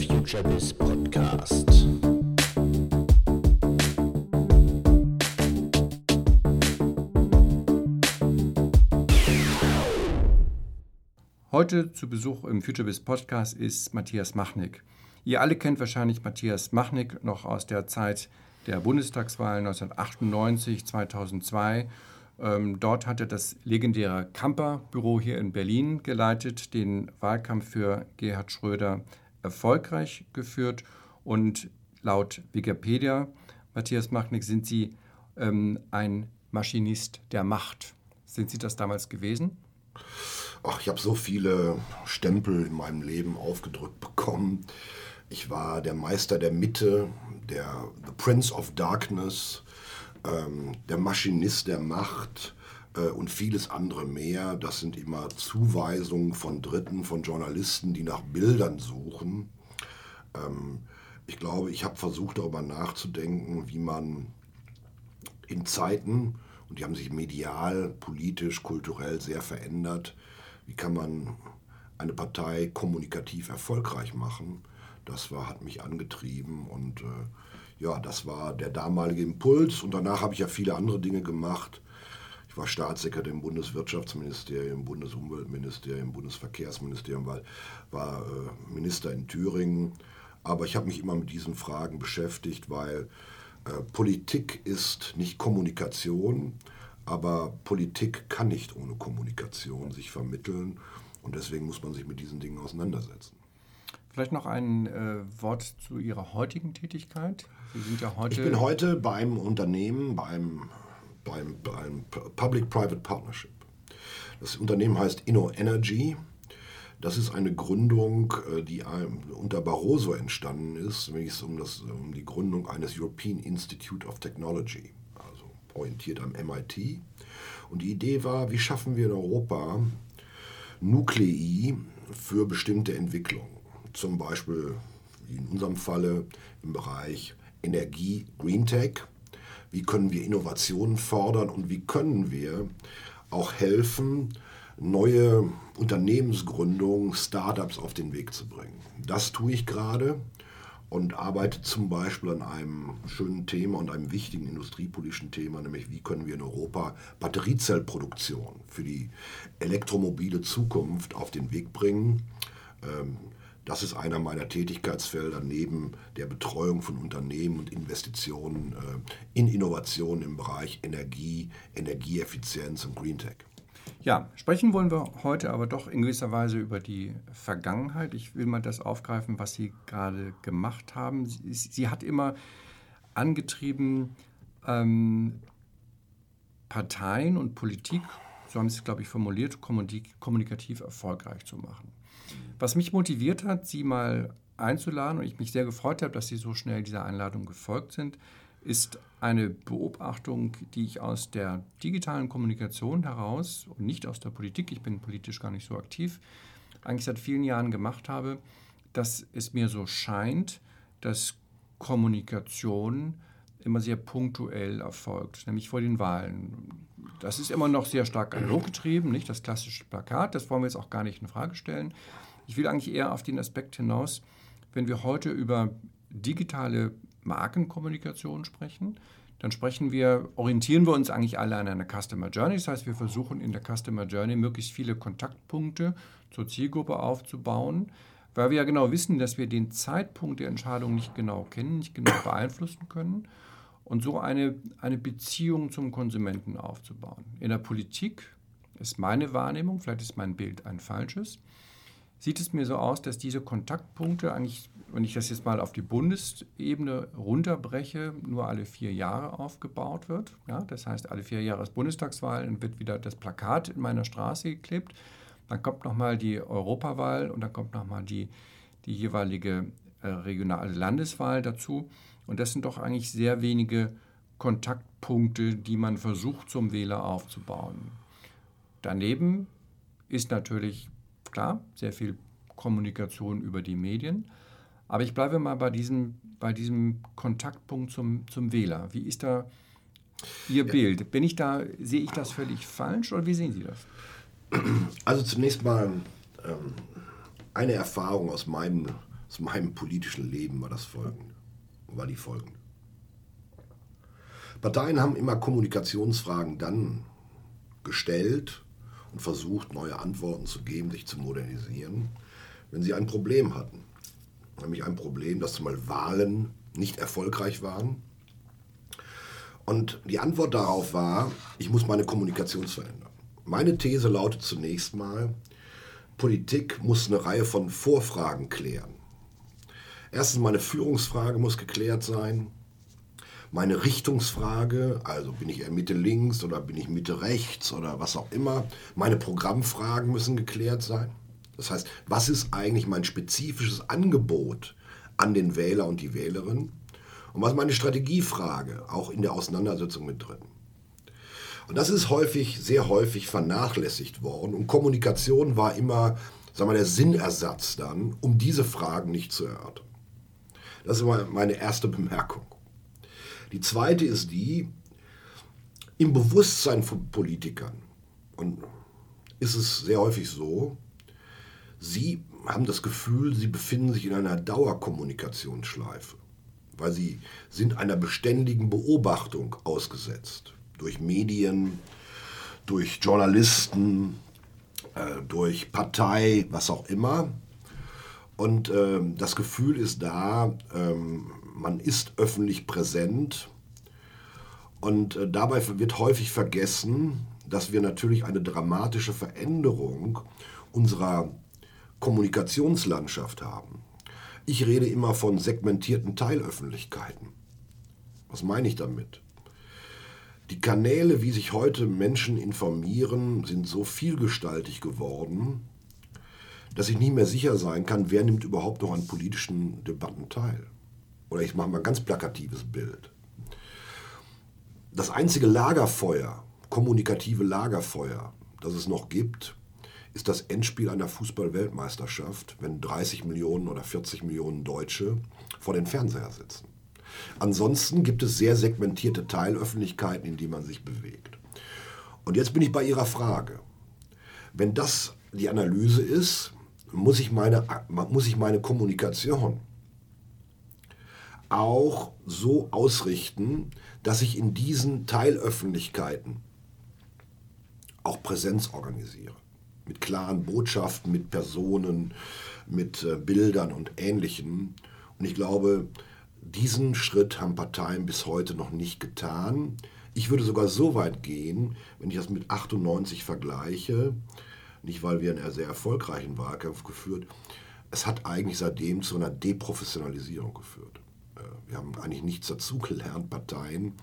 FutureBiz Podcast. Heute zu Besuch im FutureBiz Podcast ist Matthias Machnick. Ihr alle kennt wahrscheinlich Matthias Machnick noch aus der Zeit der Bundestagswahlen 1998, 2002 ähm, dort hat er das legendäre Kamper-Büro hier in Berlin geleitet, den Wahlkampf für Gerhard Schröder erfolgreich geführt und laut Wikipedia, Matthias Machnick, sind Sie ähm, ein Maschinist der Macht. Sind Sie das damals gewesen? Ach, ich habe so viele Stempel in meinem Leben aufgedrückt bekommen. Ich war der Meister der Mitte, der The Prince of Darkness, ähm, der Maschinist der Macht und vieles andere mehr. Das sind immer Zuweisungen von Dritten, von Journalisten, die nach Bildern suchen. Ähm, ich glaube, ich habe versucht darüber nachzudenken, wie man in Zeiten, und die haben sich medial, politisch, kulturell sehr verändert, wie kann man eine Partei kommunikativ erfolgreich machen. Das war, hat mich angetrieben und äh, ja, das war der damalige Impuls. Und danach habe ich ja viele andere Dinge gemacht. War Staatssekretär im Bundeswirtschaftsministerium, Bundesumweltministerium, Bundesverkehrsministerium, war, war äh, Minister in Thüringen. Aber ich habe mich immer mit diesen Fragen beschäftigt, weil äh, Politik ist nicht Kommunikation, aber Politik kann nicht ohne Kommunikation sich vermitteln. Und deswegen muss man sich mit diesen Dingen auseinandersetzen. Vielleicht noch ein äh, Wort zu Ihrer heutigen Tätigkeit. Sie sind ja heute. Ich bin heute beim Unternehmen, beim, beim, beim Public-Private Partnership. Das Unternehmen heißt InnoEnergy. Das ist eine Gründung, äh, die unter Barroso entstanden ist, es um, das, um die Gründung eines European Institute of Technology, also orientiert am MIT. Und die Idee war, wie schaffen wir in Europa Nuklei für bestimmte Entwicklungen zum Beispiel in unserem Falle im Bereich Energie, Green Tech. Wie können wir Innovationen fördern und wie können wir auch helfen, neue Unternehmensgründungen, Startups auf den Weg zu bringen. Das tue ich gerade und arbeite zum Beispiel an einem schönen Thema und einem wichtigen industriepolitischen Thema, nämlich wie können wir in Europa Batteriezellproduktion für die elektromobile Zukunft auf den Weg bringen. Ähm, das ist einer meiner Tätigkeitsfelder neben der Betreuung von Unternehmen und Investitionen äh, in Innovationen im Bereich Energie, Energieeffizienz und Green Tech. Ja, sprechen wollen wir heute aber doch in gewisser Weise über die Vergangenheit. Ich will mal das aufgreifen, was Sie gerade gemacht haben. Sie, Sie hat immer angetrieben, ähm, Parteien und Politik, so haben Sie es, glaube ich, formuliert, kommunikativ erfolgreich zu machen. Was mich motiviert hat, Sie mal einzuladen und ich mich sehr gefreut habe, dass Sie so schnell dieser Einladung gefolgt sind, ist eine Beobachtung, die ich aus der digitalen Kommunikation heraus und nicht aus der Politik, ich bin politisch gar nicht so aktiv, eigentlich seit vielen Jahren gemacht habe, dass es mir so scheint, dass Kommunikation immer sehr punktuell erfolgt, nämlich vor den Wahlen. Das ist immer noch sehr stark analog getrieben, nicht das klassische Plakat, das wollen wir jetzt auch gar nicht in Frage stellen. Ich will eigentlich eher auf den Aspekt hinaus, wenn wir heute über digitale Markenkommunikation sprechen, dann sprechen wir, orientieren wir uns eigentlich alle an einer Customer Journey. Das heißt, wir versuchen in der Customer Journey möglichst viele Kontaktpunkte zur Zielgruppe aufzubauen, weil wir ja genau wissen, dass wir den Zeitpunkt der Entscheidung nicht genau kennen, nicht genau beeinflussen können und so eine, eine Beziehung zum Konsumenten aufzubauen. In der Politik ist meine Wahrnehmung, vielleicht ist mein Bild ein falsches, sieht es mir so aus, dass diese Kontaktpunkte eigentlich, wenn ich das jetzt mal auf die Bundesebene runterbreche, nur alle vier Jahre aufgebaut wird. Ja, das heißt, alle vier Jahre ist Bundestagswahl und wird wieder das Plakat in meiner Straße geklebt. Dann kommt nochmal die Europawahl und dann kommt nochmal die, die jeweilige äh, regionale Landeswahl dazu. Und das sind doch eigentlich sehr wenige Kontaktpunkte, die man versucht zum Wähler aufzubauen. Daneben ist natürlich klar, sehr viel Kommunikation über die Medien. Aber ich bleibe mal bei diesem, bei diesem Kontaktpunkt zum, zum Wähler. Wie ist da Ihr ja. Bild? Bin ich da, sehe ich das völlig falsch oder wie sehen Sie das? Also zunächst mal ähm, eine Erfahrung aus meinen aus meinem politischen Leben war das folgende, war die folgende. Parteien haben immer Kommunikationsfragen dann gestellt und versucht, neue Antworten zu geben, sich zu modernisieren, wenn sie ein Problem hatten. Nämlich ein Problem, dass zumal Wahlen nicht erfolgreich waren. Und die Antwort darauf war, ich muss meine Kommunikation verändern. Meine These lautet zunächst mal, Politik muss eine Reihe von Vorfragen klären. Erstens, meine Führungsfrage muss geklärt sein. Meine Richtungsfrage, also bin ich eher Mitte links oder bin ich Mitte rechts oder was auch immer. Meine Programmfragen müssen geklärt sein. Das heißt, was ist eigentlich mein spezifisches Angebot an den Wähler und die Wählerin? Und was ist meine Strategiefrage, auch in der Auseinandersetzung mit drin? Und das ist häufig, sehr häufig vernachlässigt worden. Und Kommunikation war immer, sagen wir, der Sinnersatz dann, um diese Fragen nicht zu erörtern. Das ist meine erste Bemerkung. Die zweite ist die, im Bewusstsein von Politikern, und ist es sehr häufig so, sie haben das Gefühl, sie befinden sich in einer Dauerkommunikationsschleife, weil sie sind einer beständigen Beobachtung ausgesetzt durch Medien, durch Journalisten, äh, durch Partei, was auch immer. Und äh, das Gefühl ist da, ähm, man ist öffentlich präsent. Und äh, dabei wird häufig vergessen, dass wir natürlich eine dramatische Veränderung unserer Kommunikationslandschaft haben. Ich rede immer von segmentierten Teilöffentlichkeiten. Was meine ich damit? Die Kanäle, wie sich heute Menschen informieren, sind so vielgestaltig geworden, dass ich nicht mehr sicher sein kann, wer nimmt überhaupt noch an politischen Debatten teil. Oder ich mache mal ein ganz plakatives Bild. Das einzige Lagerfeuer, kommunikative Lagerfeuer, das es noch gibt, ist das Endspiel einer Fußball-Weltmeisterschaft, wenn 30 Millionen oder 40 Millionen Deutsche vor den Fernseher sitzen. Ansonsten gibt es sehr segmentierte Teilöffentlichkeiten, in die man sich bewegt. Und jetzt bin ich bei Ihrer Frage. Wenn das die Analyse ist, muss ich meine, muss ich meine Kommunikation auch so ausrichten, dass ich in diesen Teilöffentlichkeiten auch Präsenz organisiere. Mit klaren Botschaften, mit Personen, mit äh, Bildern und Ähnlichem. Und ich glaube, diesen Schritt haben Parteien bis heute noch nicht getan. Ich würde sogar so weit gehen, wenn ich das mit 98 vergleiche, nicht weil wir einen sehr erfolgreichen Wahlkampf geführt, es hat eigentlich seitdem zu einer Deprofessionalisierung geführt. Äh, wir haben eigentlich nichts dazugelernt, Parteien,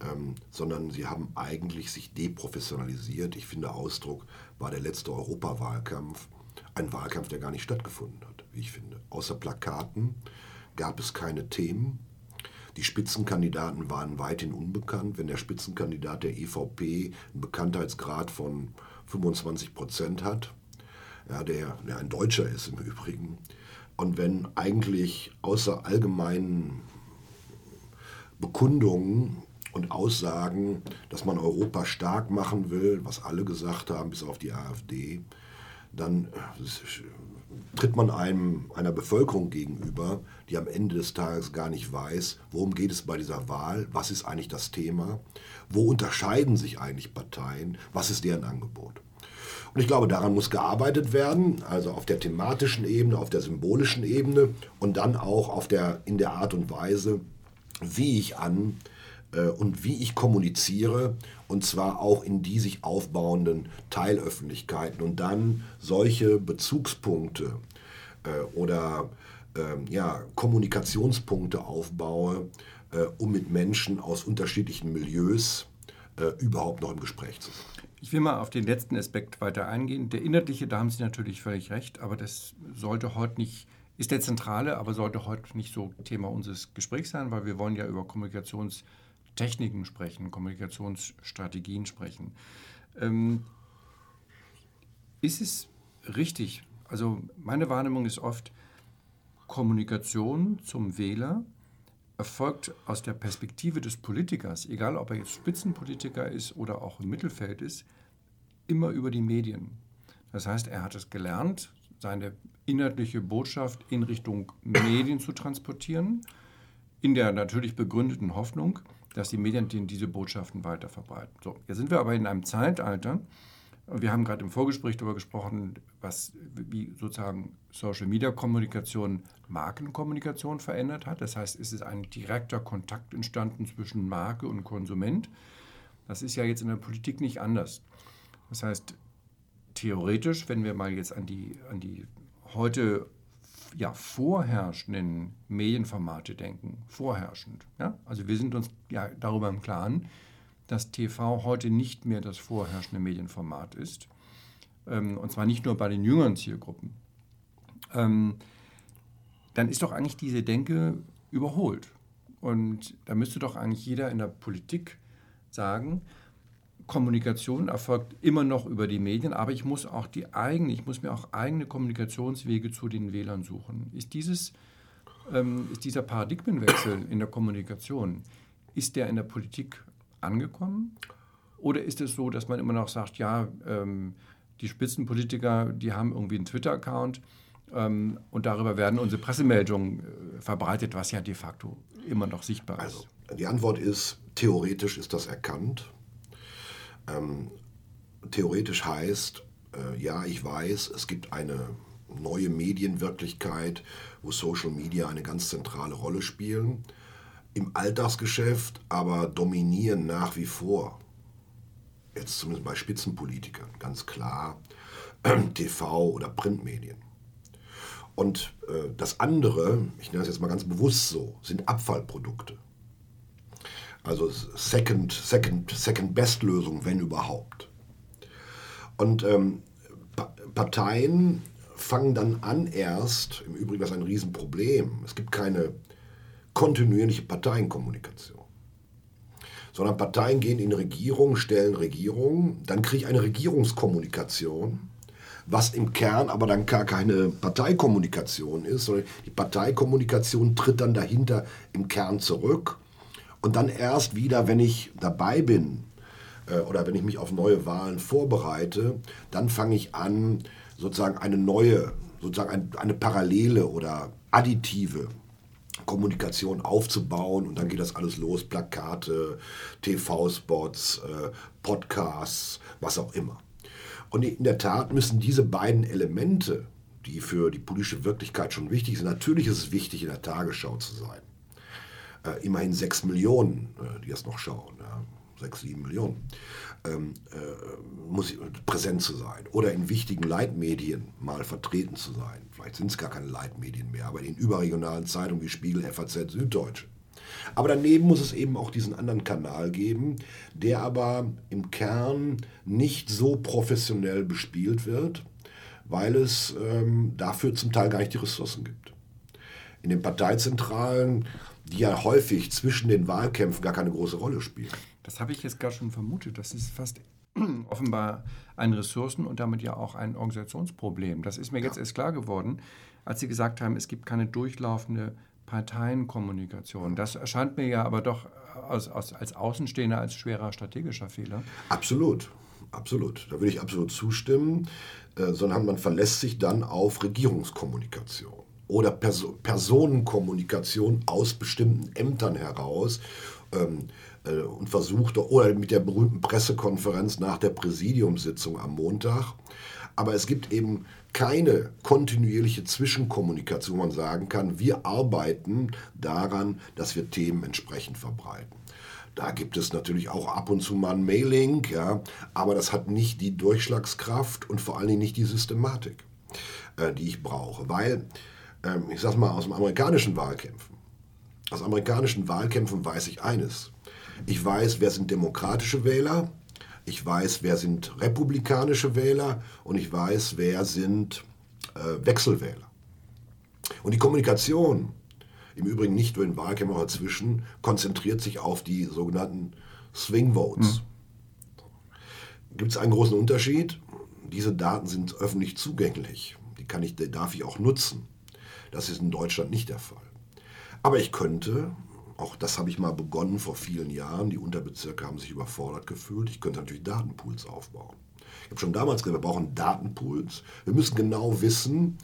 ähm, sondern sie haben eigentlich sich deprofessionalisiert. Ich finde, Ausdruck war der letzte Europawahlkampf, ein Wahlkampf, der gar nicht stattgefunden hat, wie ich finde. Außer Plakaten gab es keine Themen. Die Spitzenkandidaten waren weithin unbekannt. Wenn der Spitzenkandidat der EVP einen Bekanntheitsgrad von 25 Prozent hat, ja, der, der ein Deutscher ist im Übrigen, und wenn eigentlich außer allgemeinen Bekundungen und Aussagen, dass man Europa stark machen will, was alle gesagt haben, bis auf die AfD, dann tritt man einem, einer Bevölkerung gegenüber, die am Ende des Tages gar nicht weiß, worum geht es bei dieser Wahl, was ist eigentlich das Thema, wo unterscheiden sich eigentlich Parteien, was ist deren Angebot. Und ich glaube, daran muss gearbeitet werden, also auf der thematischen Ebene, auf der symbolischen Ebene und dann auch auf der, in der Art und Weise, wie ich an äh, und wie ich kommuniziere, und zwar auch in die sich aufbauenden Teilöffentlichkeiten und dann solche Bezugspunkte äh, oder äh, ja, Kommunikationspunkte aufbaue, äh, um mit Menschen aus unterschiedlichen Milieus äh, überhaupt noch im Gespräch zu sein. Ich will mal auf den letzten Aspekt weiter eingehen. Der inhaltliche, da haben Sie natürlich völlig recht, aber das sollte heute nicht, ist der zentrale, aber sollte heute nicht so Thema unseres Gesprächs sein, weil wir wollen ja über Kommunikations- Techniken sprechen, Kommunikationsstrategien sprechen. Ähm, ist es richtig? Also meine Wahrnehmung ist oft, Kommunikation zum Wähler erfolgt aus der Perspektive des Politikers, egal ob er jetzt Spitzenpolitiker ist oder auch im Mittelfeld ist, immer über die Medien. Das heißt, er hat es gelernt, seine inhaltliche Botschaft in Richtung Medien zu transportieren, in der natürlich begründeten Hoffnung, dass die Medien diese Botschaften weiter verbreiten. So, jetzt sind wir aber in einem Zeitalter, wir haben gerade im Vorgespräch darüber gesprochen, was wie sozusagen Social Media Kommunikation Markenkommunikation verändert hat. Das heißt, es ist ein direkter Kontakt entstanden zwischen Marke und Konsument. Das ist ja jetzt in der Politik nicht anders. Das heißt, theoretisch, wenn wir mal jetzt an die, an die heute ja, vorherrschenden Medienformate denken, vorherrschend. Ja? Also wir sind uns ja darüber im Klaren, dass TV heute nicht mehr das vorherrschende Medienformat ist. Ähm, und zwar nicht nur bei den jüngeren Zielgruppen. Ähm, dann ist doch eigentlich diese Denke überholt. Und da müsste doch eigentlich jeder in der Politik sagen, Kommunikation erfolgt immer noch über die Medien, aber ich muss auch die eigene, ich muss mir auch eigene Kommunikationswege zu den Wählern suchen. Ist dieses, ähm, ist dieser Paradigmenwechsel in der Kommunikation, ist der in der Politik angekommen? Oder ist es so, dass man immer noch sagt, ja, ähm, die Spitzenpolitiker, die haben irgendwie einen Twitter-Account ähm, und darüber werden unsere Pressemeldungen äh, verbreitet, was ja de facto immer noch sichtbar ist? Also, die Antwort ist, theoretisch ist das erkannt. Ähm, theoretisch heißt, äh, ja, ich weiß, es gibt eine neue Medienwirklichkeit, wo Social Media eine ganz zentrale Rolle spielen im Alltagsgeschäft aber dominieren nach wie vor, jetzt zumindest bei Spitzenpolitikern, ganz klar, TV oder Printmedien. Und äh, das andere, ich nenne es jetzt mal ganz bewusst so, sind Abfallprodukte. Also Second, Second, Second Best Lösung, wenn überhaupt. Und ähm, pa Parteien fangen dann an erst, im Übrigen das ist ein Riesenproblem, es gibt keine kontinuierliche Parteienkommunikation. Sondern Parteien gehen in Regierungen, stellen Regierungen, dann kriege ich eine Regierungskommunikation, was im Kern aber dann gar keine Parteikommunikation ist, sondern die Parteikommunikation tritt dann dahinter im Kern zurück. Und dann erst wieder, wenn ich dabei bin äh, oder wenn ich mich auf neue Wahlen vorbereite, dann fange ich an, sozusagen eine neue, sozusagen eine parallele oder additive Kommunikation aufzubauen und dann geht das alles los, Plakate, TV-Spots, äh, Podcasts, was auch immer. Und in der Tat müssen diese beiden Elemente, die für die politische Wirklichkeit schon wichtig sind, natürlich ist es wichtig, in der Tagesschau zu sein. Äh, immerhin sechs Millionen, äh, die das noch schauen, ja, sechs, sieben Millionen ähm, äh, präsent zu sein oder in wichtigen Leitmedien mal vertreten zu sein. Vielleicht sind es gar keine Leitmedien mehr, aber in überregionalen Zeitungen wie Spiegel, FAZ, Süddeutsche. Aber daneben muss es eben auch diesen anderen Kanal geben, der aber im Kern nicht so professionell bespielt wird, weil es ähm, dafür zum Teil gar nicht die Ressourcen gibt. In den Parteizentralen, die ja häufig zwischen den Wahlkämpfen gar keine große Rolle spielen das habe ich jetzt gar schon vermutet. Das ist fast offenbar ein Ressourcen- und damit ja auch ein Organisationsproblem. Das ist mir ja. jetzt erst klar geworden, als Sie gesagt haben, es gibt keine durchlaufende Parteienkommunikation. Das erscheint mir ja aber doch als, als, als Außenstehender als schwerer strategischer Fehler. Absolut, absolut. Da würde ich absolut zustimmen. Äh, sondern man verlässt sich dann auf Regierungskommunikation oder Perso Personenkommunikation aus bestimmten Ämtern heraus. Ähm, äh, und versuchte, oder mit der berühmten Pressekonferenz nach der Präsidiumssitzung am Montag. Aber es gibt eben keine kontinuierliche Zwischenkommunikation, wo man sagen kann, wir arbeiten daran, dass wir Themen entsprechend verbreiten. Da gibt es natürlich auch ab und zu mal ein Mailing, ja, aber das hat nicht die Durchschlagskraft und vor allen Dingen nicht die Systematik, äh, die ich brauche. Weil, ähm, ich sage mal, aus dem amerikanischen Wahlkämpfen, aus amerikanischen Wahlkämpfen weiß ich eines. Ich weiß, wer sind demokratische Wähler, ich weiß, wer sind republikanische Wähler und ich weiß, wer sind äh, Wechselwähler. Und die Kommunikation, im Übrigen nicht nur in Wahlkämpfen, aber dazwischen, konzentriert sich auf die sogenannten Swing Votes. Mhm. Gibt es einen großen Unterschied? Diese Daten sind öffentlich zugänglich. Die, kann ich, die darf ich auch nutzen. Das ist in Deutschland nicht der Fall. Aber ich könnte auch das habe ich mal begonnen vor vielen Jahren. Die Unterbezirke haben sich überfordert gefühlt. Ich könnte natürlich Datenpools aufbauen. Ich habe schon damals gesagt, wir brauchen Datenpools. Wir müssen genau wissen,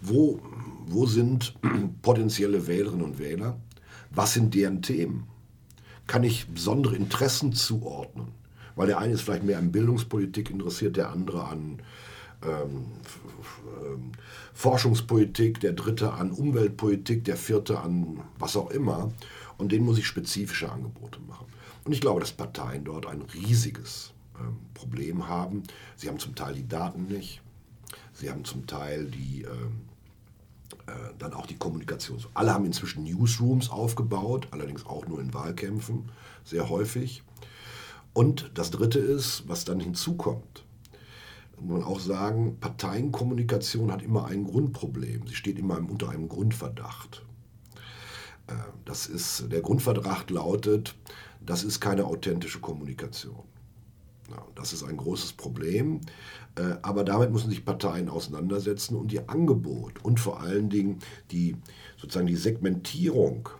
wo, wo sind potenzielle Wählerinnen und Wähler, was sind deren Themen. Kann ich besondere Interessen zuordnen? Weil der eine ist vielleicht mehr an Bildungspolitik interessiert, der andere an ähm, ähm, Forschungspolitik, der dritte an Umweltpolitik, der vierte an was auch immer. Und denen muss ich spezifische Angebote machen. Und ich glaube, dass Parteien dort ein riesiges ähm, Problem haben. Sie haben zum Teil die Daten nicht. Sie haben zum Teil die, ähm, äh, dann auch die Kommunikation. Alle haben inzwischen Newsrooms aufgebaut, allerdings auch nur in Wahlkämpfen, sehr häufig. Und das Dritte ist, was dann hinzukommt, muss man auch sagen, Parteienkommunikation hat immer ein Grundproblem. Sie steht immer unter einem Grundverdacht. Äh, das ist, der Grundverdacht lautet, das ist keine authentische Kommunikation. Das ist ein großes Problem, äh, aber damit müssen sich Parteien auseinandersetzen und ihr Angebot und vor allen Dingen die, sozusagen die Segmentierung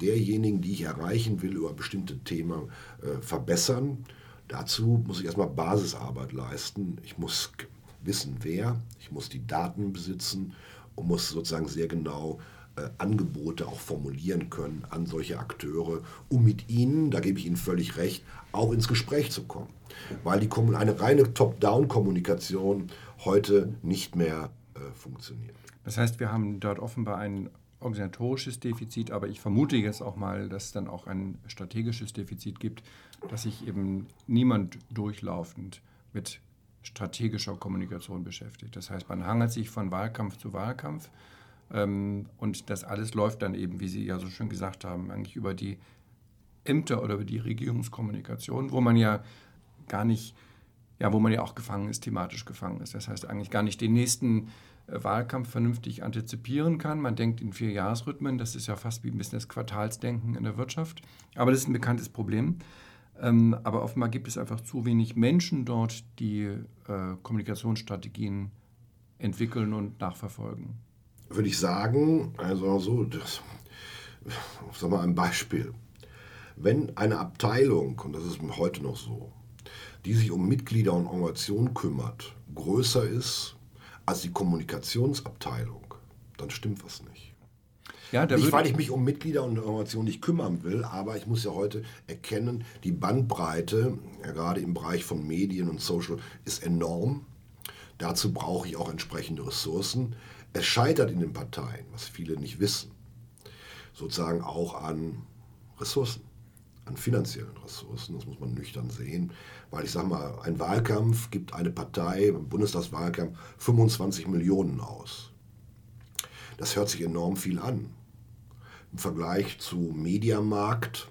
derjenigen, die ich erreichen will, über bestimmte Themen äh, verbessern Dazu muss ich erstmal Basisarbeit leisten. Ich muss wissen, wer, ich muss die Daten besitzen und muss sozusagen sehr genau Angebote auch formulieren können an solche Akteure, um mit ihnen, da gebe ich Ihnen völlig recht, auch ins Gespräch zu kommen. Weil die, eine reine Top-Down-Kommunikation heute nicht mehr äh, funktioniert. Das heißt, wir haben dort offenbar ein organisatorisches Defizit, aber ich vermute jetzt auch mal, dass es dann auch ein strategisches Defizit gibt, dass sich eben niemand durchlaufend mit strategischer Kommunikation beschäftigt. Das heißt, man hangelt sich von Wahlkampf zu Wahlkampf und das alles läuft dann eben, wie Sie ja so schön gesagt haben, eigentlich über die Ämter oder über die Regierungskommunikation, wo man ja gar nicht, ja, wo man ja auch gefangen ist, thematisch gefangen ist. Das heißt eigentlich gar nicht den nächsten äh, Wahlkampf vernünftig antizipieren kann. Man denkt in vier Jahresrhythmen, das ist ja fast wie ein bisschen das Quartalsdenken in der Wirtschaft. Aber das ist ein bekanntes Problem. Ähm, aber offenbar gibt es einfach zu wenig Menschen dort, die äh, Kommunikationsstrategien entwickeln und nachverfolgen. Würde ich sagen, also so, das, sag mal ein Beispiel. Wenn eine Abteilung, und das ist heute noch so, die sich um Mitglieder und Organisationen kümmert, größer ist als die Kommunikationsabteilung, dann stimmt was nicht. Ja, nicht, weil ich mich um Mitglieder und Informationen nicht kümmern will, aber ich muss ja heute erkennen, die Bandbreite, ja, gerade im Bereich von Medien und Social, ist enorm. Dazu brauche ich auch entsprechende Ressourcen. Es scheitert in den Parteien, was viele nicht wissen, sozusagen auch an Ressourcen, an finanziellen Ressourcen. Das muss man nüchtern sehen. Weil ich sage mal, ein Wahlkampf gibt eine Partei, ein Bundestagswahlkampf, 25 Millionen aus. Das hört sich enorm viel an. Im Vergleich zu Mediamarkt,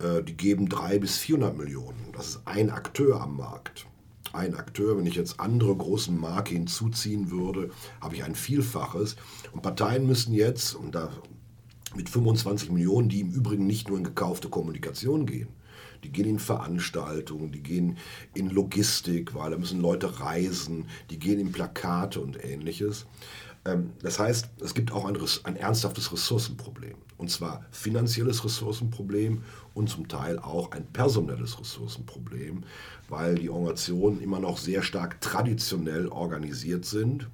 äh, die geben 300 bis 400 Millionen. Das ist ein Akteur am Markt. Ein Akteur, wenn ich jetzt andere großen Marke hinzuziehen würde, habe ich ein Vielfaches. Und Parteien müssen jetzt, und da mit 25 Millionen, die im Übrigen nicht nur in gekaufte Kommunikation gehen, die gehen in Veranstaltungen, die gehen in Logistik, weil da müssen Leute reisen, die gehen in Plakate und ähnliches. Ähm, das heißt, es gibt auch ein, ein ernsthaftes Ressourcenproblem. Und zwar finanzielles Ressourcenproblem und zum Teil auch ein personelles Ressourcenproblem, weil die Organisationen immer noch sehr stark traditionell organisiert sind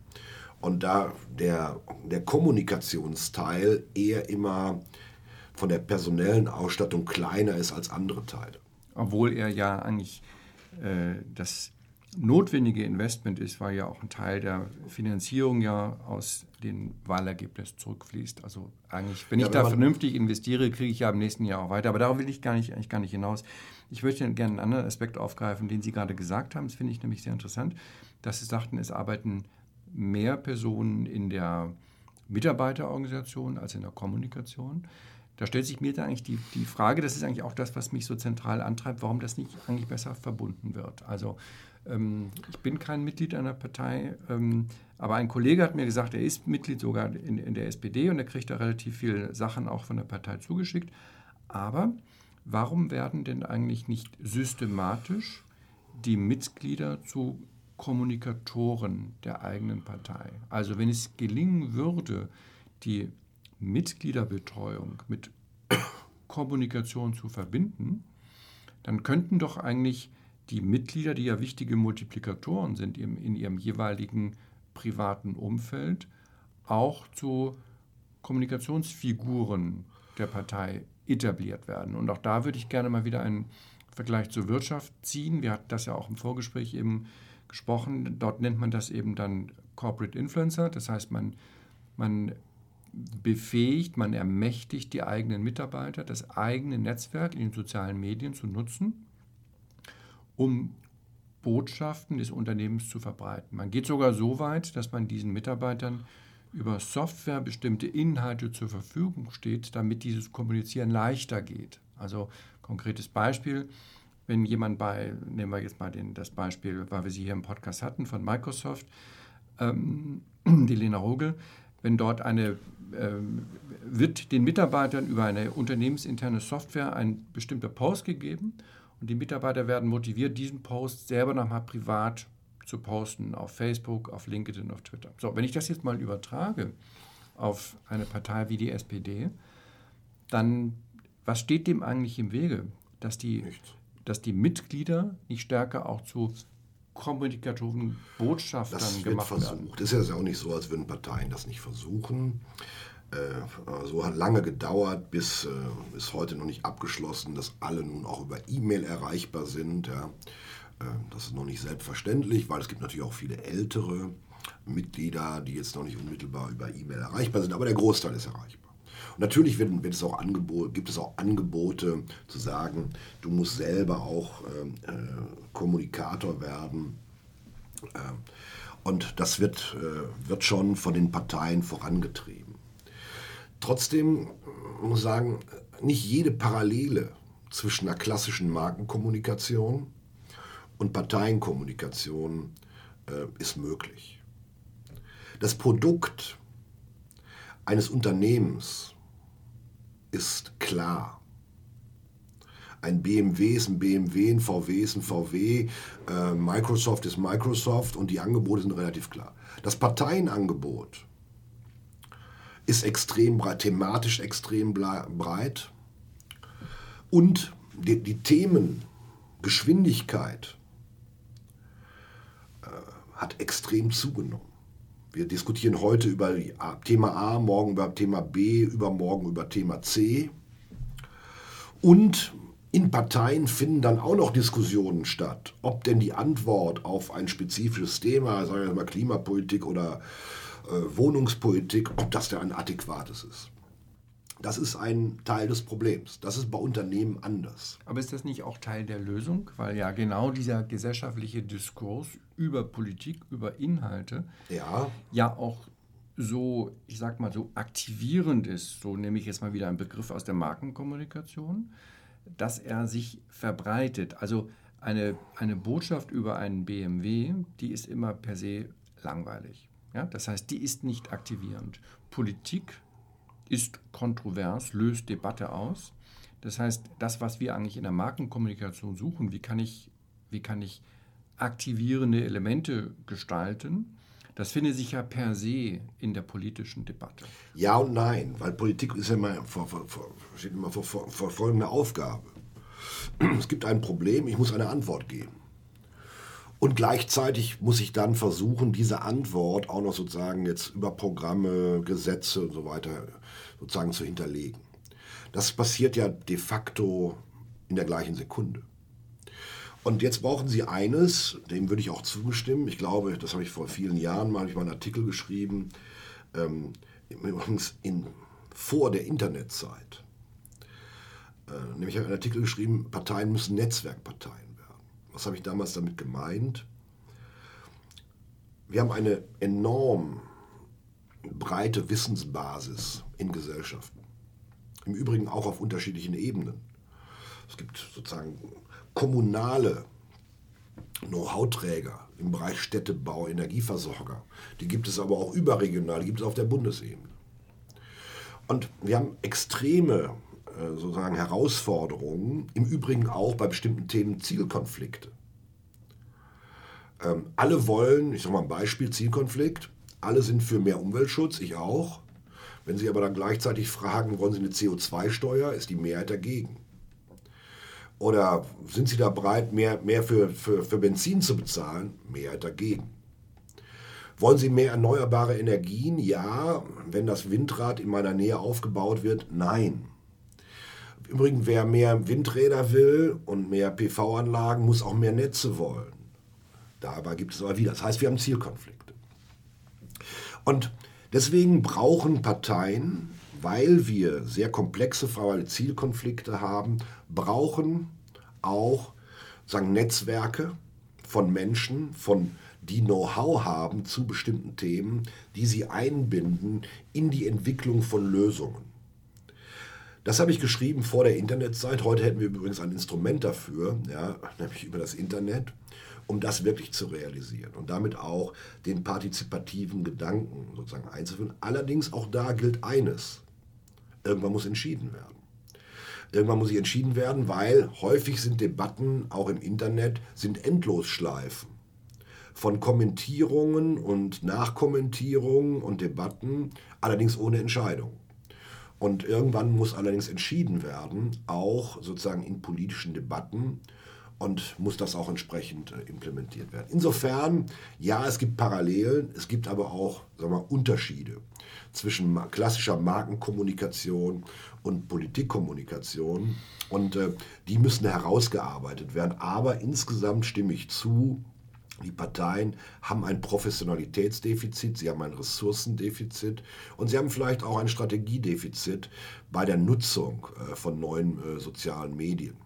und da der, der Kommunikationsteil eher immer von der personellen Ausstattung kleiner ist als andere Teile. Obwohl er ja eigentlich äh, das notwendige Investment ist, weil ja auch ein Teil der Finanzierung ja aus den Wahlergebnissen zurückfließt. Also eigentlich, wenn ja, ich da vernünftig investiere, kriege ich ja im nächsten Jahr auch weiter. Aber darauf will ich gar nicht, eigentlich gar nicht hinaus. Ich möchte gerne einen anderen Aspekt aufgreifen, den Sie gerade gesagt haben. Das finde ich nämlich sehr interessant, dass Sie sagten, es arbeiten mehr Personen in der Mitarbeiterorganisation als in der Kommunikation. Da stellt sich mir da eigentlich die, die Frage, das ist eigentlich auch das, was mich so zentral antreibt, warum das nicht eigentlich besser verbunden wird. Also ich bin kein Mitglied einer Partei, ähm, aber ein Kollege hat mir gesagt, er ist Mitglied sogar in, in der SPD und er kriegt da relativ viele Sachen auch von der Partei zugeschickt. Aber warum werden denn eigentlich nicht systematisch die Mitglieder zu Kommunikatoren der eigenen Partei? Also wenn es gelingen würde, die Mitgliederbetreuung mit Kommunikation zu verbinden, dann könnten doch eigentlich die Mitglieder, die ja wichtige Multiplikatoren sind in, in ihrem jeweiligen privaten Umfeld, auch zu Kommunikationsfiguren der Partei etabliert werden. Und auch da würde ich gerne mal wieder einen Vergleich zur Wirtschaft ziehen. Wir hatten das ja auch im Vorgespräch eben gesprochen. Dort nennt man das eben dann Corporate Influencer. Das heißt, man, man befähigt, man ermächtigt die eigenen Mitarbeiter, das eigene Netzwerk in den sozialen Medien zu nutzen, um Botschaften des Unternehmens zu verbreiten. Man geht sogar so weit, dass man diesen Mitarbeitern über Software bestimmte Inhalte zur Verfügung steht, damit dieses Kommunizieren leichter geht. Also konkretes Beispiel, wenn jemand bei, nehmen wir jetzt mal den, das Beispiel, weil wir sie hier im Podcast hatten, von Microsoft, ähm, die Lena Rogel, wenn dort eine, ähm, wird den Mitarbeitern über eine unternehmensinterne Software ein bestimmter Post gegeben und die Mitarbeiter werden motiviert, diesen Post selber nochmal privat zu posten auf Facebook, auf LinkedIn, auf Twitter. So, wenn ich das jetzt mal übertrage auf eine Partei wie die SPD, dann was steht dem eigentlich im Wege, dass die, dass die Mitglieder nicht stärker auch zu kommunikativen Botschaftern das wird gemacht versucht. werden? Es ist ja auch nicht so, als würden Parteien das nicht versuchen. Äh, so hat lange gedauert, bis äh, ist heute noch nicht abgeschlossen, dass alle nun auch über E-Mail erreichbar sind. Ja. Äh, das ist noch nicht selbstverständlich, weil es gibt natürlich auch viele ältere Mitglieder, die jetzt noch nicht unmittelbar über E-Mail erreichbar sind, aber der Großteil ist erreichbar. Und natürlich wird, wird es auch Angebot, gibt es auch Angebote zu sagen, du musst selber auch ähm, äh, Kommunikator werden. Äh, und das wird, äh, wird schon von den Parteien vorangetrieben. Trotzdem muss ich sagen, nicht jede Parallele zwischen einer klassischen Markenkommunikation und Parteienkommunikation äh, ist möglich. Das Produkt eines Unternehmens ist klar. Ein BMW ist ein BMW, ein VW ist ein VW, äh, Microsoft ist Microsoft und die Angebote sind relativ klar. Das Parteienangebot ist extrem breit, thematisch extrem breit und die, die Themen, Geschwindigkeit äh, hat extrem zugenommen. Wir diskutieren heute über Thema A, morgen über Thema B, übermorgen über Thema C. Und in Parteien finden dann auch noch Diskussionen statt, ob denn die Antwort auf ein spezifisches Thema, sagen wir mal Klimapolitik oder Wohnungspolitik, ob das denn ein adäquates ist. Das ist ein Teil des Problems. Das ist bei Unternehmen anders. Aber ist das nicht auch Teil der Lösung? Weil ja genau dieser gesellschaftliche Diskurs über Politik, über Inhalte ja, ja auch so, ich sag mal, so aktivierend ist, so nehme ich jetzt mal wieder einen Begriff aus der Markenkommunikation, dass er sich verbreitet. Also eine, eine Botschaft über einen BMW, die ist immer per se langweilig. Ja? Das heißt, die ist nicht aktivierend. Politik ist kontrovers, löst Debatte aus. Das heißt, das, was wir eigentlich in der Markenkommunikation suchen, wie kann ich, wie kann ich aktivierende Elemente gestalten, das findet sich ja per se in der politischen Debatte. Ja und nein, weil Politik ist ja immer vor, vor, steht immer vor, vor, vor folgender Aufgabe. Es gibt ein Problem, ich muss eine Antwort geben. Und gleichzeitig muss ich dann versuchen, diese Antwort auch noch sozusagen jetzt über Programme, Gesetze und so weiter sozusagen zu hinterlegen. Das passiert ja de facto in der gleichen Sekunde. Und jetzt brauchen Sie eines, dem würde ich auch zustimmen. Ich glaube, das habe ich vor vielen Jahren mal, ich mal einen Artikel geschrieben, ähm, übrigens in, vor der Internetzeit. Nämlich habe ich einen Artikel geschrieben, Parteien müssen Netzwerkparteien was habe ich damals damit gemeint? Wir haben eine enorm breite Wissensbasis in Gesellschaften. Im Übrigen auch auf unterschiedlichen Ebenen. Es gibt sozusagen kommunale Know-how-Träger im Bereich Städtebau, Energieversorger. Die gibt es aber auch überregional, die gibt es auf der Bundesebene. Und wir haben extreme sozusagen Herausforderungen, im Übrigen auch bei bestimmten Themen Zielkonflikte. Ähm, alle wollen, ich sage mal ein Beispiel, Zielkonflikt, alle sind für mehr Umweltschutz, ich auch. Wenn Sie aber dann gleichzeitig fragen, wollen Sie eine CO2-Steuer, ist die Mehrheit dagegen. Oder sind Sie da bereit, mehr, mehr für, für, für Benzin zu bezahlen? Mehrheit dagegen. Wollen Sie mehr erneuerbare Energien? Ja. Wenn das Windrad in meiner Nähe aufgebaut wird? Nein. Übrigens, wer mehr Windräder will und mehr PV-Anlagen, muss auch mehr Netze wollen. Dabei gibt es aber wieder. Das heißt, wir haben Zielkonflikte. Und deswegen brauchen Parteien, weil wir sehr komplexe Zielkonflikte haben, brauchen auch sagen, Netzwerke von Menschen, von die Know-how haben zu bestimmten Themen, die sie einbinden in die Entwicklung von Lösungen. Das habe ich geschrieben vor der Internetzeit. Heute hätten wir übrigens ein Instrument dafür, ja, nämlich über das Internet, um das wirklich zu realisieren und damit auch den partizipativen Gedanken sozusagen einzuführen. Allerdings auch da gilt eines. Irgendwann muss entschieden werden. Irgendwann muss ich entschieden werden, weil häufig sind Debatten, auch im Internet, sind Endlosschleifen von Kommentierungen und Nachkommentierungen und Debatten, allerdings ohne Entscheidung. Und irgendwann muss allerdings entschieden werden, auch sozusagen in politischen Debatten und muss das auch entsprechend äh, implementiert werden. Insofern, ja, es gibt Parallelen, es gibt aber auch sagen wir, Unterschiede zwischen klassischer Markenkommunikation und Politikkommunikation. Und äh, die müssen herausgearbeitet werden. Aber insgesamt stimme ich zu, die Parteien haben ein Professionalitätsdefizit, sie haben ein Ressourcendefizit und sie haben vielleicht auch ein Strategiedefizit bei der Nutzung äh, von neuen äh, sozialen Medien.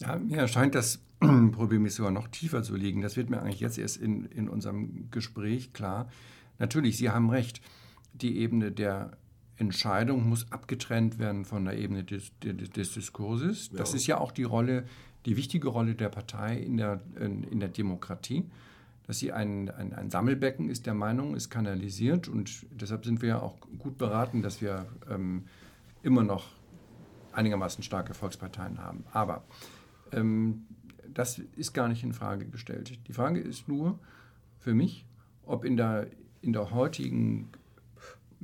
Ja, mir erscheint das Problem ist sogar noch tiefer zu liegen. Das wird mir eigentlich jetzt erst in, in unserem Gespräch klar. Natürlich, Sie haben recht. Die Ebene der Entscheidung muss abgetrennt werden von der Ebene des, des, des Diskurses. Das ja. ist ja auch die Rolle die wichtige Rolle der Partei in der, in der Demokratie, dass sie ein, ein, ein Sammelbecken ist der Meinung, ist kanalisiert und deshalb sind wir ja auch gut beraten, dass wir ähm, immer noch einigermaßen starke Volksparteien haben. Aber ähm, das ist gar nicht in Frage gestellt. Die Frage ist nur für mich, ob in der, in der heutigen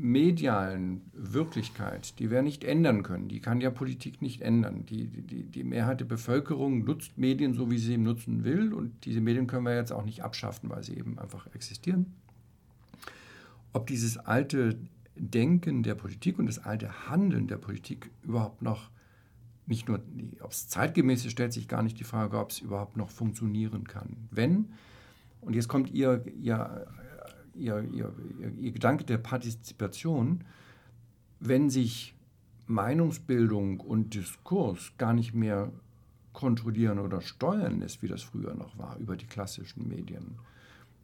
medialen Wirklichkeit, die wir nicht ändern können, die kann ja Politik nicht ändern. Die, die, die Mehrheit der Bevölkerung nutzt Medien so, wie sie sie nutzen will und diese Medien können wir jetzt auch nicht abschaffen, weil sie eben einfach existieren. Ob dieses alte Denken der Politik und das alte Handeln der Politik überhaupt noch nicht nur, ob es zeitgemäß ist, stellt sich gar nicht die Frage, ob es überhaupt noch funktionieren kann. Wenn, und jetzt kommt ihr, ihr ihr, ihr, ihr Gedanke der Partizipation, wenn sich Meinungsbildung und Diskurs gar nicht mehr kontrollieren oder steuern lässt, wie das früher noch war, über die klassischen Medien,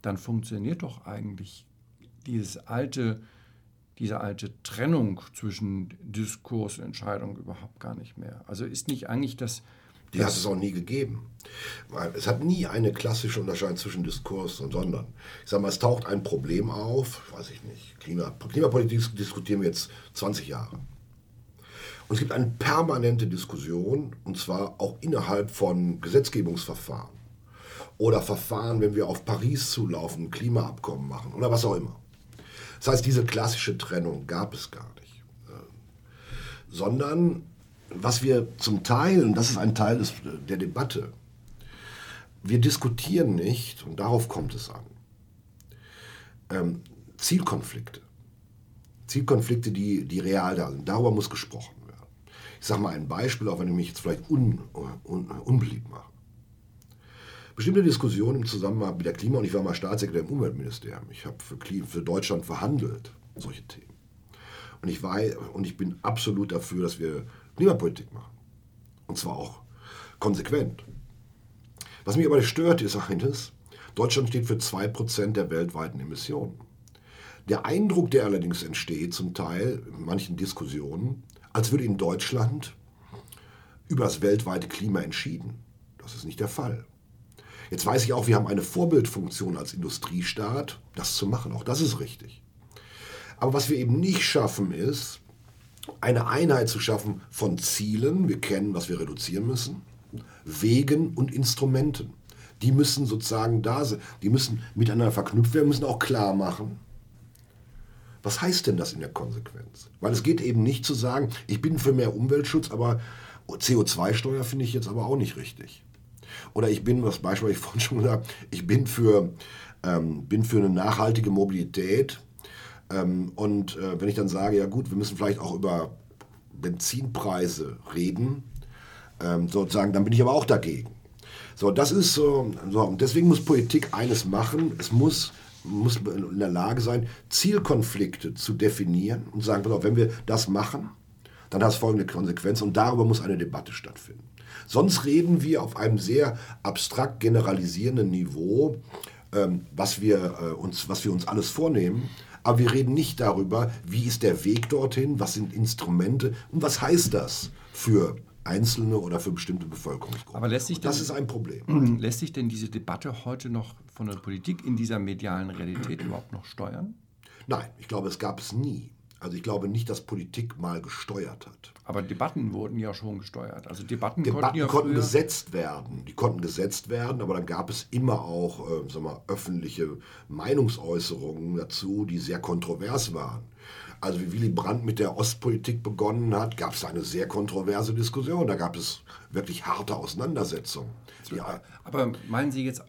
dann funktioniert doch eigentlich dieses alte, diese alte Trennung zwischen Diskurs und Entscheidung überhaupt gar nicht mehr. Also ist nicht eigentlich das die hat es auch nie gegeben. Es hat nie eine klassische Unterscheidung zwischen Diskurs und Sondern. Ich sage mal, es taucht ein Problem auf, weiß ich nicht, Klima, Klimapolitik diskutieren wir jetzt 20 Jahre. Und es gibt eine permanente Diskussion, und zwar auch innerhalb von Gesetzgebungsverfahren oder Verfahren, wenn wir auf Paris zulaufen, Klimaabkommen machen oder was auch immer. Das heißt, diese klassische Trennung gab es gar nicht. Sondern was wir zum Teil, und das ist ein Teil des, der Debatte, wir diskutieren nicht, und darauf kommt es an, ähm, Zielkonflikte. Zielkonflikte, die, die real da sind. Darüber muss gesprochen werden. Ich sage mal ein Beispiel, auch wenn ich mich jetzt vielleicht un, un, unbeliebt mache. Bestimmte Diskussionen im Zusammenhang mit der Klima- und ich war mal Staatssekretär im Umweltministerium. Ich habe für, für Deutschland verhandelt, solche Themen. Und ich, war, und ich bin absolut dafür, dass wir Klimapolitik machen. Und zwar auch konsequent. Was mich aber stört, ist eines, Deutschland steht für 2% der weltweiten Emissionen. Der Eindruck, der allerdings entsteht, zum Teil in manchen Diskussionen, als würde in Deutschland über das weltweite Klima entschieden. Das ist nicht der Fall. Jetzt weiß ich auch, wir haben eine Vorbildfunktion als Industriestaat, das zu machen. Auch das ist richtig. Aber was wir eben nicht schaffen, ist, eine Einheit zu schaffen von Zielen, wir kennen, was wir reduzieren müssen, Wegen und Instrumenten. Die müssen sozusagen da sein, die müssen miteinander verknüpft werden, müssen auch klar machen, was heißt denn das in der Konsequenz? Weil es geht eben nicht zu sagen, ich bin für mehr Umweltschutz, aber CO2-Steuer finde ich jetzt aber auch nicht richtig. Oder ich bin, was Beispiel ich vorhin schon gesagt ich bin für, ähm, bin für eine nachhaltige Mobilität. Ähm, und äh, wenn ich dann sage, ja gut, wir müssen vielleicht auch über Benzinpreise reden, ähm, sozusagen, dann bin ich aber auch dagegen. So, das ist so, so, und deswegen muss Politik eines machen, es muss, muss in der Lage sein, Zielkonflikte zu definieren und sagen, pass auf, wenn wir das machen, dann hat es folgende Konsequenz und darüber muss eine Debatte stattfinden. Sonst reden wir auf einem sehr abstrakt generalisierenden Niveau, ähm, was, wir, äh, uns, was wir uns alles vornehmen. Aber wir reden nicht darüber, wie ist der Weg dorthin, was sind Instrumente und was heißt das für einzelne oder für bestimmte Bevölkerungsgruppen. Aber lässt sich das denn, ist ein Problem. Lässt sich denn diese Debatte heute noch von der Politik in dieser medialen Realität überhaupt noch steuern? Nein, ich glaube, es gab es nie. Also ich glaube nicht, dass Politik mal gesteuert hat. Aber Debatten wurden ja schon gesteuert. Also Debatten, Debatten konnten, ja konnten gesetzt werden. Die konnten gesetzt werden, aber dann gab es immer auch äh, sag mal, öffentliche Meinungsäußerungen dazu, die sehr kontrovers waren. Also wie Willy Brandt mit der Ostpolitik begonnen hat, gab es eine sehr kontroverse Diskussion. Da gab es wirklich harte Auseinandersetzungen. Ja, Aber meinen Sie jetzt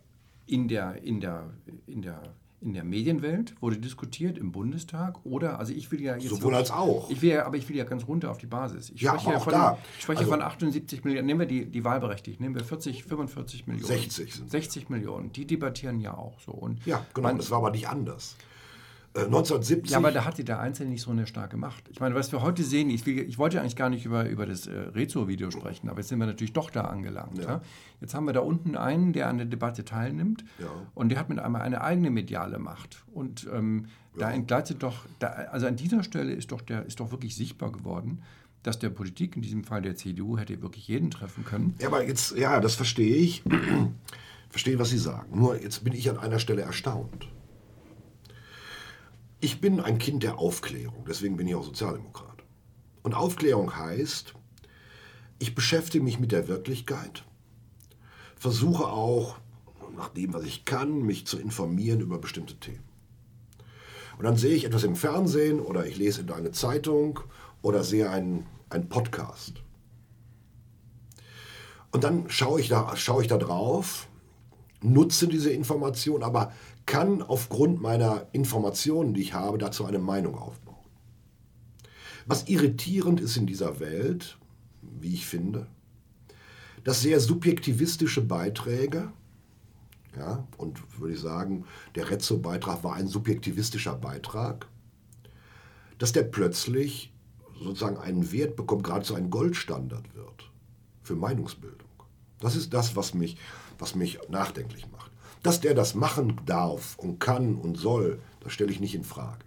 in der, in der, in der, in der Medienwelt wurde diskutiert im Bundestag oder also ich will ja jetzt Sowohl als auch. Ich will ja, aber ich will ja ganz runter auf die Basis. Ich Ja, spreche aber ja auch von, da. ich spreche Also- von 78 Millionen. Nehmen wir die, die Wahlberechtigten, nehmen wir 40, 45 Millionen. 60 sind 60 Millionen. Die debattieren ja auch so. Und ja genau, man- das war aber nicht anders. Äh, 1970 Ja, aber da hat die der Einzelne nicht so eine starke Macht. Ich meine, was wir heute sehen, ich, will, ich wollte eigentlich gar nicht über, über das äh, Rezo-Video sprechen, aber jetzt sind wir natürlich doch da angelangt. Ja. Jetzt haben wir da unten einen, der an der Debatte teilnimmt Ja. und der hat mit einmal eine eigene mediale Macht. Und ähm, da entgleitet doch, da, also an dieser Stelle ist doch, der, ist doch wirklich sichtbar geworden, dass der Politik, in diesem Fall der CDU, hätte wirklich jeden treffen können. Ja, aber jetzt, ja, das verstehe ich. verstehe, was Sie sagen. Nur jetzt bin ich an einer Stelle erstaunt. Ich bin ein Kind der Aufklärung, deswegen bin ich auch Sozialdemokrat. Und Aufklärung heißt, ich beschäftige mich mit der Wirklichkeit, versuche auch, nach dem, was ich kann, mich zu informieren über bestimmte Themen. Und dann sehe ich etwas im Fernsehen oder ich lese in eine Zeitung oder sehe einen, einen Podcast. Und dann schaue ich, da, schaue ich da drauf, nutze diese Information, aber kann aufgrund meiner Informationen, die ich habe, dazu eine Meinung aufbauen. Was irritierend ist in dieser Welt, wie ich finde, dass sehr subjektivistische Beiträge, ja, und würde ich sagen, der Rezzo-Beitrag war ein subjektivistischer Beitrag, dass der plötzlich sozusagen einen Wert bekommt, geradezu ein Goldstandard wird für Meinungsbildung. Das ist das, was mich, was mich nachdenklich macht. Dass der das machen darf und kann und soll, das stelle ich nicht in Frage.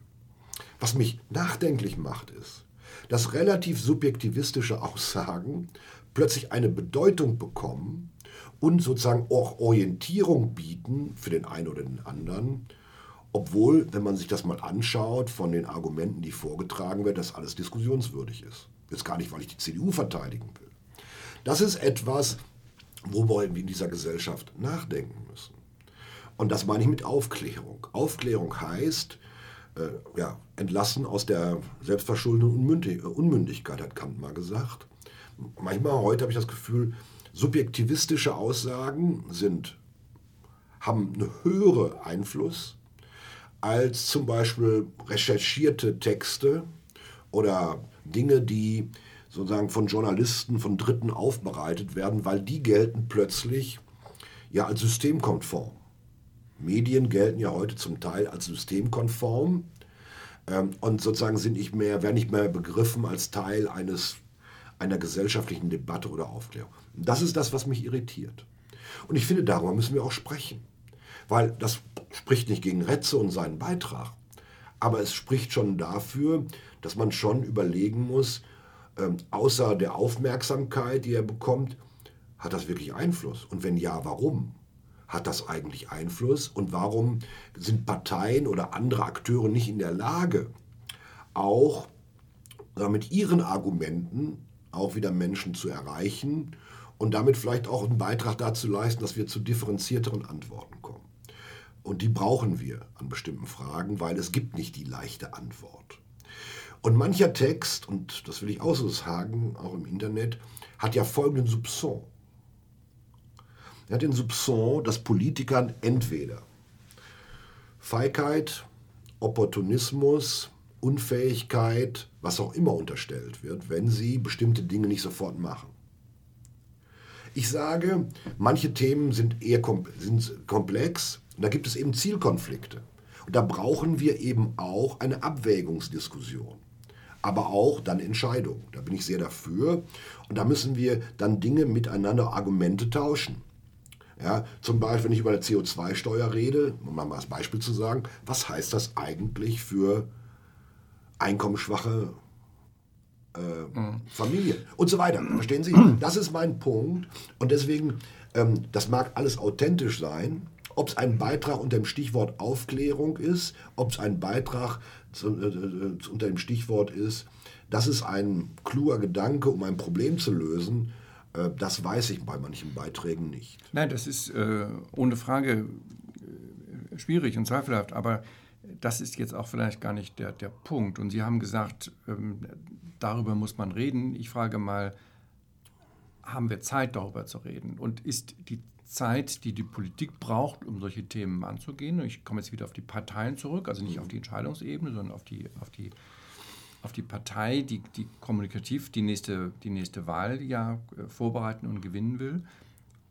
Was mich nachdenklich macht, ist, dass relativ subjektivistische Aussagen plötzlich eine Bedeutung bekommen und sozusagen auch Orientierung bieten für den einen oder den anderen, obwohl, wenn man sich das mal anschaut, von den Argumenten, die vorgetragen werden, das alles diskussionswürdig ist. Jetzt gar nicht, weil ich die CDU verteidigen will. Das ist etwas, worüber wir in dieser Gesellschaft nachdenken müssen. Und das meine ich mit Aufklärung. Aufklärung heißt, äh, ja, entlassen aus der selbstverschuldeten Unmündig Unmündigkeit, hat Kant mal gesagt. Manchmal, heute habe ich das Gefühl, subjektivistische Aussagen sind, haben einen höheren Einfluss als zum Beispiel recherchierte Texte oder Dinge, die sozusagen von Journalisten, von Dritten aufbereitet werden, weil die gelten plötzlich ja als systemkonform. Medien gelten ja heute zum Teil als systemkonform ähm, und sozusagen sind nicht mehr, werden nicht mehr begriffen als Teil eines, einer gesellschaftlichen Debatte oder Aufklärung. Das ist das, was mich irritiert. Und ich finde, darüber müssen wir auch sprechen. Weil das spricht nicht gegen Retze und seinen Beitrag, aber es spricht schon dafür, dass man schon überlegen muss, ähm, außer der Aufmerksamkeit, die er bekommt, hat das wirklich Einfluss? Und wenn ja, warum? Hat das eigentlich Einfluss? Und warum sind Parteien oder andere Akteure nicht in der Lage, auch mit ihren Argumenten auch wieder Menschen zu erreichen und damit vielleicht auch einen Beitrag dazu leisten, dass wir zu differenzierteren Antworten kommen? Und die brauchen wir an bestimmten Fragen, weil es gibt nicht die leichte Antwort. Und mancher Text, und das will ich auch so sagen, auch im Internet, hat ja folgenden Subson. Er hat den Subson, dass Politikern entweder Feigheit, Opportunismus, Unfähigkeit, was auch immer unterstellt wird, wenn sie bestimmte Dinge nicht sofort machen. Ich sage, manche Themen sind eher kom sind komplex und da gibt es eben Zielkonflikte. Und da brauchen wir eben auch eine Abwägungsdiskussion. Aber auch dann Entscheidungen. Da bin ich sehr dafür. Und da müssen wir dann Dinge miteinander, Argumente tauschen. Ja, zum Beispiel, wenn ich über eine CO2-Steuer rede, um mal als Beispiel zu sagen, was heißt das eigentlich für einkommensschwache äh, mhm. Familien und so weiter. Verstehen Sie? Das ist mein Punkt. Und deswegen, ähm, das mag alles authentisch sein. Ob es ein Beitrag unter dem Stichwort Aufklärung ist, ob es ein Beitrag unter dem Stichwort ist, das ist ein kluger Gedanke, um ein Problem zu lösen. Äh, das weiß ich bei manchen Beiträgen nicht. Nein, das ist äh, ohne Frage äh, schwierig und zweifelhaft, aber das ist jetzt auch vielleicht gar nicht der, der Punkt. Und Sie haben gesagt, ähm, darüber muss man reden. Ich frage mal, haben wir Zeit, darüber zu reden? Und ist die Zeit, die die Politik braucht, um solche Themen anzugehen, ich komme jetzt wieder auf die Parteien zurück, also nicht auf die Entscheidungsebene, sondern auf die, auf die, auf die Partei, die, die kommunikativ die nächste, die nächste Wahl ja äh, vorbereiten und gewinnen will,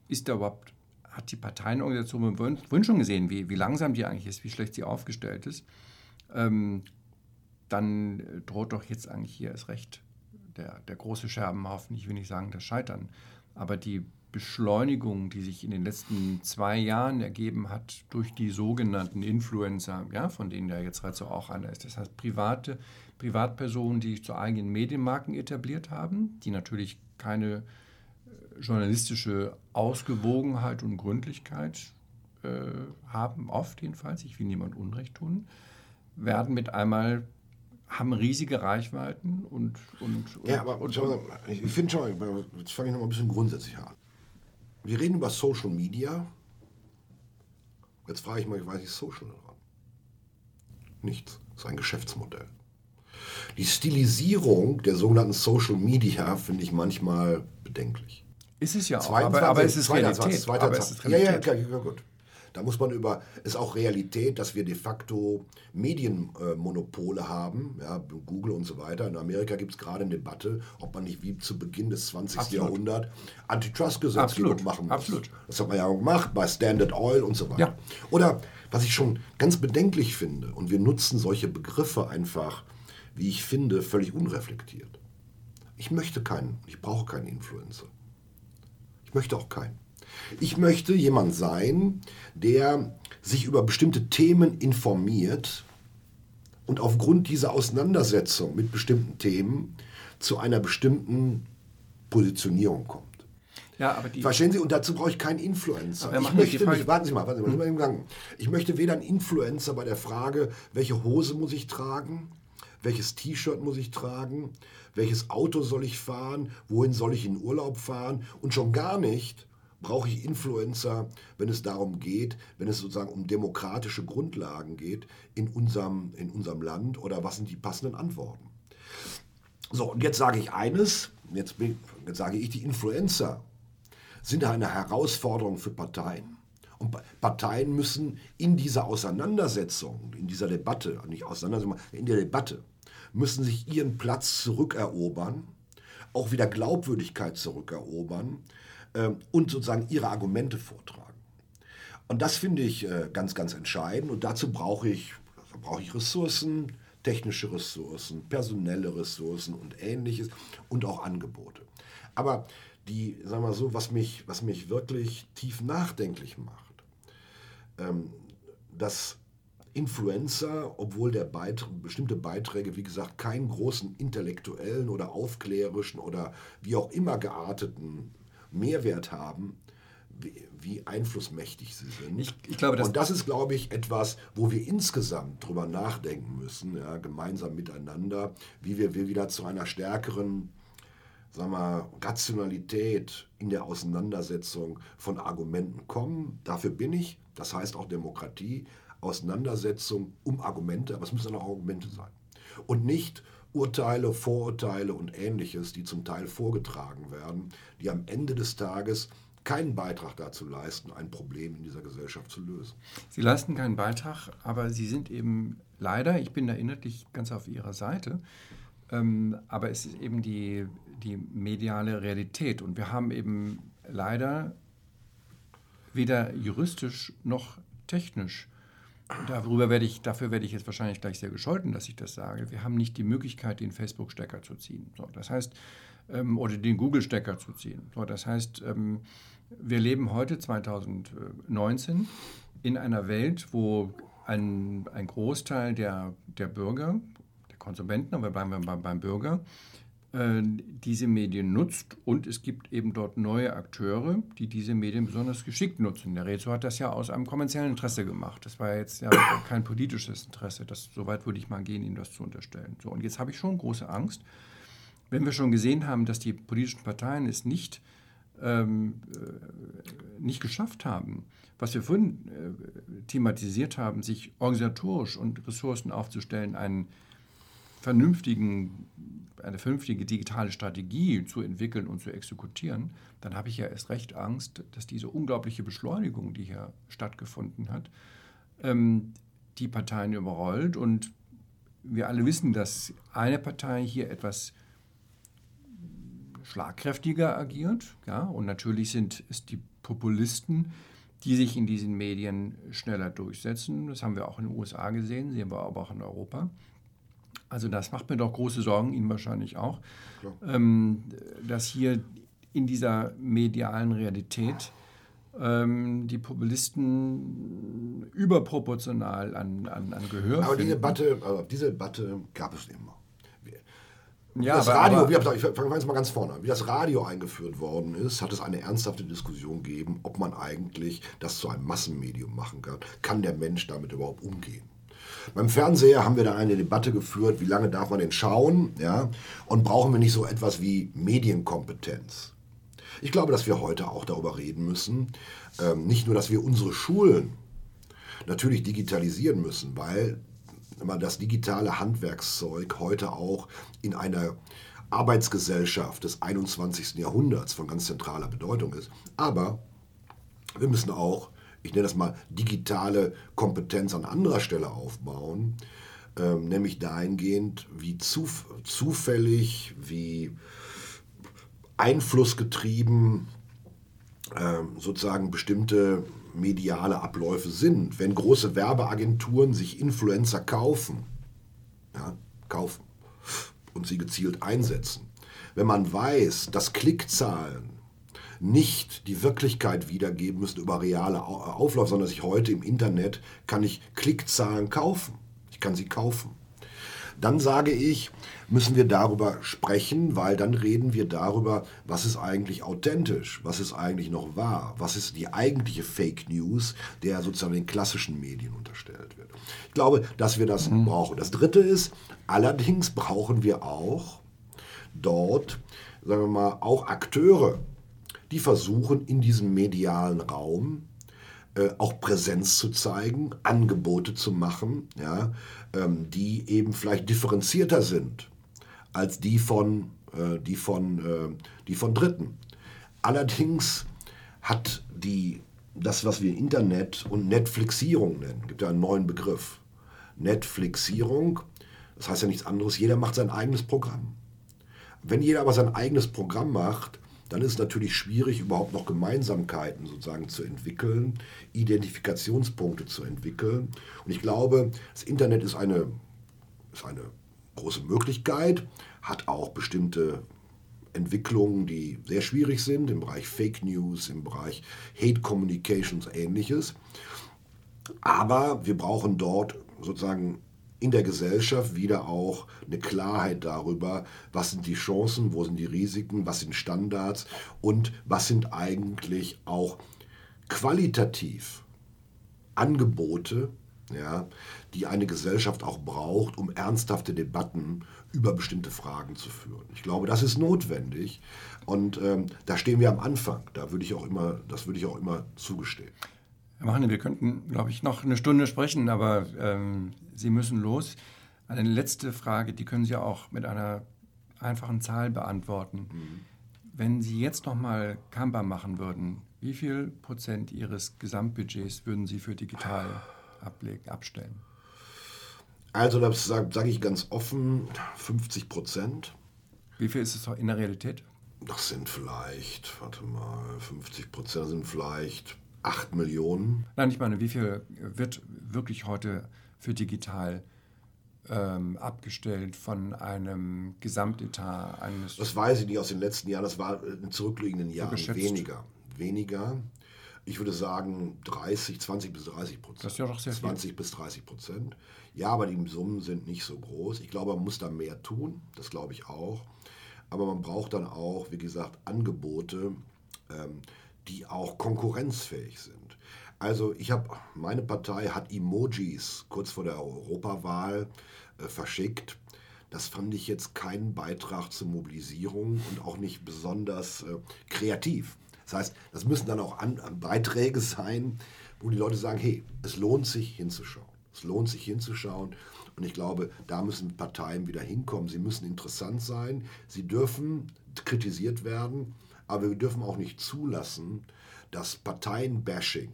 ist da überhaupt hat die Parteienorganisation vorhin schon gesehen, wie, wie langsam die eigentlich ist, wie schlecht sie aufgestellt ist, ähm, dann äh, droht doch jetzt eigentlich hier erst recht der, der große Scherbenhaufen. Ich will nicht sagen das Scheitern, aber die Beschleunigung, die sich in den letzten zwei Jahren ergeben hat durch die sogenannten Influencer, ja, von denen ja jetzt Rezzo auch einer ist. Das heißt, private Privatpersonen, die sich zu eigenen Medienmarken etabliert haben, die natürlich keine journalistische Ausgewogenheit und Gründlichkeit äh, haben, oft jedenfalls, ich will niemand Unrecht tun, werden mit einmal, haben riesige Reichweiten und. und, und ja, aber und, mal, ich finde schon, jetzt fange ich noch mal ein bisschen grundsätzlicher an. Wir reden über Social Media. Jetzt frage ich mal, was ist Social? Nichts. Das ist ein Geschäftsmodell. Die Stilisierung der sogenannten Social Media finde ich manchmal bedenklich. Ist es ja auch, aber, aber es ist Realität. aber es ist Realität. Ja, ja, ja, gut. Da muss man über, ist auch Realität, dass wir de facto Medienmonopole haben, ja, Google und so weiter. In Amerika gibt es gerade eine Debatte, ob man nicht wie zu Beginn des 20. Absolut. Jahrhunderts Antitrust-Gesetzgebung machen muss. Absolut. Das hat man ja auch gemacht bei Standard Oil und so weiter. Ja. Oder was ich schon ganz bedenklich finde, und wir nutzen solche Begriffe einfach, wie ich finde, völlig unreflektiert. Ich möchte keinen, ich brauche keinen Influencer. Ich möchte auch keinen. Ich möchte jemand sein, der sich über bestimmte Themen informiert und aufgrund dieser Auseinandersetzung mit bestimmten Themen zu einer bestimmten Positionierung kommt. Ja, aber die Verstehen Sie? Und dazu brauche ich keinen Influencer. Ich möchte nicht, warten Sie mal, warten Sie mal, mhm. Gang. Ich möchte weder einen Influencer bei der Frage, welche Hose muss ich tragen, welches T-Shirt muss ich tragen, welches Auto soll ich fahren, wohin soll ich in Urlaub fahren und schon gar nicht brauche ich Influencer, wenn es darum geht, wenn es sozusagen um demokratische Grundlagen geht in unserem, in unserem Land oder was sind die passenden Antworten. So, und jetzt sage ich eines, jetzt, jetzt sage ich, die Influencer sind eine Herausforderung für Parteien. Und Parteien müssen in dieser Auseinandersetzung, in dieser Debatte, nicht Auseinandersetzung, in der Debatte, müssen sich ihren Platz zurückerobern, auch wieder Glaubwürdigkeit zurückerobern und sozusagen ihre Argumente vortragen. Und das finde ich äh, ganz, ganz entscheidend. Und dazu brauche ich, brauche ich Ressourcen, technische Ressourcen, personelle Ressourcen und ähnliches und auch Angebote. Aber die, sagen wir so, was mich, was mich wirklich tief nachdenklich macht, ähm, dass Influencer, obwohl der Beit bestimmte Beiträge, wie gesagt, keinen großen intellektuellen oder aufklärischen oder wie auch immer gearteten Mehrwert haben, wie, wie einflussmächtig sie sind. Ich, ich glaube, das Und das ist, glaube ich, etwas, wo wir insgesamt drüber nachdenken müssen, ja, gemeinsam miteinander, wie wir, wir wieder zu einer stärkeren sagen wir, Rationalität in der Auseinandersetzung von Argumenten kommen. Dafür bin ich. Das heißt auch Demokratie. Auseinandersetzung um Argumente, aber es müssen auch Argumente sein. Und nicht Urteile, Vorurteile und ähnliches, die zum Teil vorgetragen werden, die am Ende des Tages keinen Beitrag dazu leisten, ein Problem in dieser Gesellschaft zu lösen. Sie leisten keinen Beitrag, aber Sie sind eben leider, ich bin da inhaltlich ganz auf Ihrer Seite, ähm, aber es ist eben die, die mediale Realität und wir haben eben leider weder juristisch noch technisch darüber werde ich, dafür werde ich jetzt wahrscheinlich gleich sehr gescholten, dass ich das sage. Wir haben nicht die Möglichkeit, den Facebook-Stecker zu ziehen. So, das heißt, ähm, oder den Google-Stecker zu ziehen. So, das heißt, ähm, wir leben heute 2019 in einer Welt, wo ein, ein Großteil der, der Bürger, der Konsumenten, aber bleiben wir beim, beim Bürger, diese Medien nutzt und es gibt eben dort neue Akteure, die diese Medien besonders geschickt nutzen. Der Rezo hat das ja aus einem kommerziellen Interesse gemacht. Das war jetzt ja kein politisches Interesse. Das, so weit würde ich mal gehen, Ihnen das zu unterstellen. So, und jetzt habe ich schon große Angst, wenn wir schon gesehen haben, dass die politischen Parteien es nicht, ähm, äh, nicht geschafft haben, was wir vorhin äh, thematisiert haben, sich organisatorisch und Ressourcen aufzustellen, einen vernünftigen, eine vernünftige digitale Strategie zu entwickeln und zu exekutieren, dann habe ich ja erst recht Angst, dass diese unglaubliche Beschleunigung, die hier stattgefunden hat, ähm, die Parteien überrollt. Und wir alle wissen, dass eine Partei hier etwas schlagkräftiger agiert. Ja? Und natürlich sind es die Populisten, die sich in diesen Medien schneller durchsetzen. Das haben wir auch in den USA gesehen, sehen wir aber auch in Europa. Also das macht mir doch große Sorgen, Ihnen wahrscheinlich auch, ähm, dass hier in dieser medialen Realität ähm, die Populisten überproportional an, an, an Gehör Aber diese Debatte, also diese Debatte gab es immer. Wie Ja, das aber- Radio, aber- wie, ich fange jetzt mal ganz vorne an. Wie das Radio eingeführt worden ist, hat es eine ernsthafte Diskussion gegeben, ob man eigentlich das zu einem Massenmedium machen kann. Kann der Mensch damit überhaupt umgehen? Beim Fernseher haben wir da eine Debatte geführt, wie lange darf man den schauen, ja? Und brauchen wir nicht so etwas wie Medienkompetenz? Ich glaube, dass wir heute auch darüber reden müssen, ähm, nicht nur, dass wir unsere Schulen natürlich digitalisieren müssen, weil immer das digitale Handwerkszeug heute auch in einer Arbeitsgesellschaft des 21. Jahrhunderts von ganz zentraler Bedeutung ist. Aber wir müssen auch, ich nenne das mal, digitale Kompetenz an anderer Stelle aufbauen, ähm, nämlich dahingehend, wie zuf zufällig, wie einflussgetrieben ähm, sozusagen bestimmte mediale Abläufe sind. Wenn große Werbeagenturen sich Influencer kaufen, ja, kaufen und sie gezielt einsetzen, wenn man weiß, dass Klickzahlen nicht die Wirklichkeit wiedergeben müssen über reale Au- Auflauf, sondern sich heute im Internet kann ich Klickzahlen kaufen. Ich kann sie kaufen dann sage ich, müssen wir darüber sprechen, weil dann reden wir darüber, was ist eigentlich authentisch, was ist eigentlich noch wahr, was ist die eigentliche Fake News, der sozusagen den klassischen Medien unterstellt wird. Ich glaube, dass wir das brauchen. Das Dritte ist, allerdings brauchen wir auch dort, sagen wir mal, auch Akteure, die versuchen in diesem medialen Raum äh, auch Präsenz zu zeigen, Angebote zu machen, ja, ähm, die eben vielleicht differenzierter sind als die von, äh, die von, äh, die von Dritten. Allerdings hat die, das, was wir Internet und Netflixierung nennen, gibt ja einen neuen Begriff. Netflixierung, das heißt ja nichts anderes, jeder macht sein eigenes Programm. Wenn jeder aber sein eigenes Programm macht, dann ist es natürlich schwierig, überhaupt noch Gemeinsamkeiten sozusagen zu entwickeln, Identifikationspunkte zu entwickeln. Und ich glaube, das Internet ist eine, ist eine große Möglichkeit, hat auch bestimmte Entwicklungen, die sehr schwierig sind im Bereich Fake News, im Bereich Hate Communications, ähnliches. Aber wir brauchen dort sozusagen in der Gesellschaft wieder auch eine Klarheit darüber, was sind die Chancen, wo sind die Risiken, was sind Standards und was sind eigentlich auch qualitativ Angebote, ja, die eine Gesellschaft auch braucht, um ernsthafte Debatten über bestimmte Fragen zu führen. Ich glaube, das ist notwendig und ähm, da stehen wir am Anfang. Da würde ich auch immer, das würde ich auch immer zugestehen. Herr Machne, wir könnten, glaube ich, noch eine Stunde sprechen, aber ähm, Sie müssen los. Eine letzte Frage, die können Sie auch mit einer einfachen Zahl beantworten. Mhm. Wenn Sie jetzt nochmal Canva machen würden, wie viel Prozent Ihres Gesamtbudgets würden Sie für digital abstellen? Also das sage sag ich ganz offen, 50 Prozent. Wie viel ist es in der Realität? Das sind vielleicht, warte mal, 50 Prozent sind vielleicht 8 Millionen. Nein, ich meine, wie viel wird wirklich heute für digital ähm, abgestellt von einem Gesamtetat eines. Das weiß ich nicht aus den letzten Jahren, das war in zurückliegenden Jahren geschätzt. weniger. Weniger. Ich würde sagen 30, 20 bis 30 Prozent. Das ist ja doch sehr viel. 20 bis 30 Prozent. Ja, aber die Summen sind nicht so groß. Ich glaube, man muss da mehr tun. Das glaube ich auch. Aber man braucht dann auch, wie gesagt, Angebote, ähm, die auch konkurrenzfähig sind. Also ich habe, meine Partei hat Emojis kurz vor der Europawahl äh, verschickt. Das fand ich jetzt keinen Beitrag zur Mobilisierung und auch nicht besonders äh, kreativ. Das heißt, das müssen dann auch an, an Beiträge sein, wo die Leute sagen, hey, es lohnt sich hinzuschauen. Es lohnt sich hinzuschauen. Und ich glaube, da müssen Parteien wieder hinkommen. Sie müssen interessant sein. Sie dürfen kritisiert werden. Aber wir dürfen auch nicht zulassen, dass Parteienbashing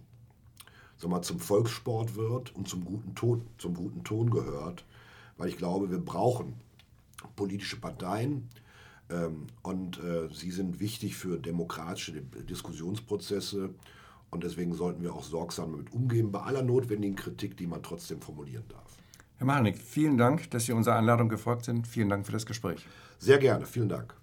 sag mal, zum Volkssport wird und zum guten, Ton, zum guten Ton gehört. Weil ich glaube, wir brauchen politische Parteien, ähm, und äh, sie sind wichtig für demokratische Diskussionsprozesse. Und deswegen sollten wir auch sorgsam damit umgehen, bei aller notwendigen Kritik, die man trotzdem formulieren darf. Herr Machanik, vielen Dank, dass Sie unserer Einladung gefolgt sind. Vielen Dank für das Gespräch. Sehr gerne, vielen Dank.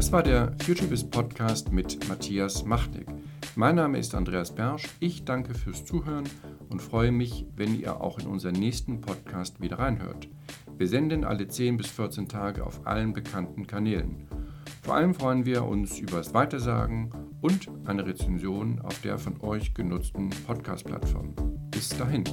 Das war der Futuribus Podcast mit Matthias Machtig. Mein Name ist Andreas Bersch. Ich danke fürs Zuhören und freue mich, wenn ihr auch in unseren nächsten Podcast wieder reinhört. Wir senden alle 10 bis 14 Tage auf allen bekannten Kanälen. Vor allem freuen wir uns über das Weitersagen und eine Rezension auf der von euch genutzten Podcast-Plattform. Bis dahin.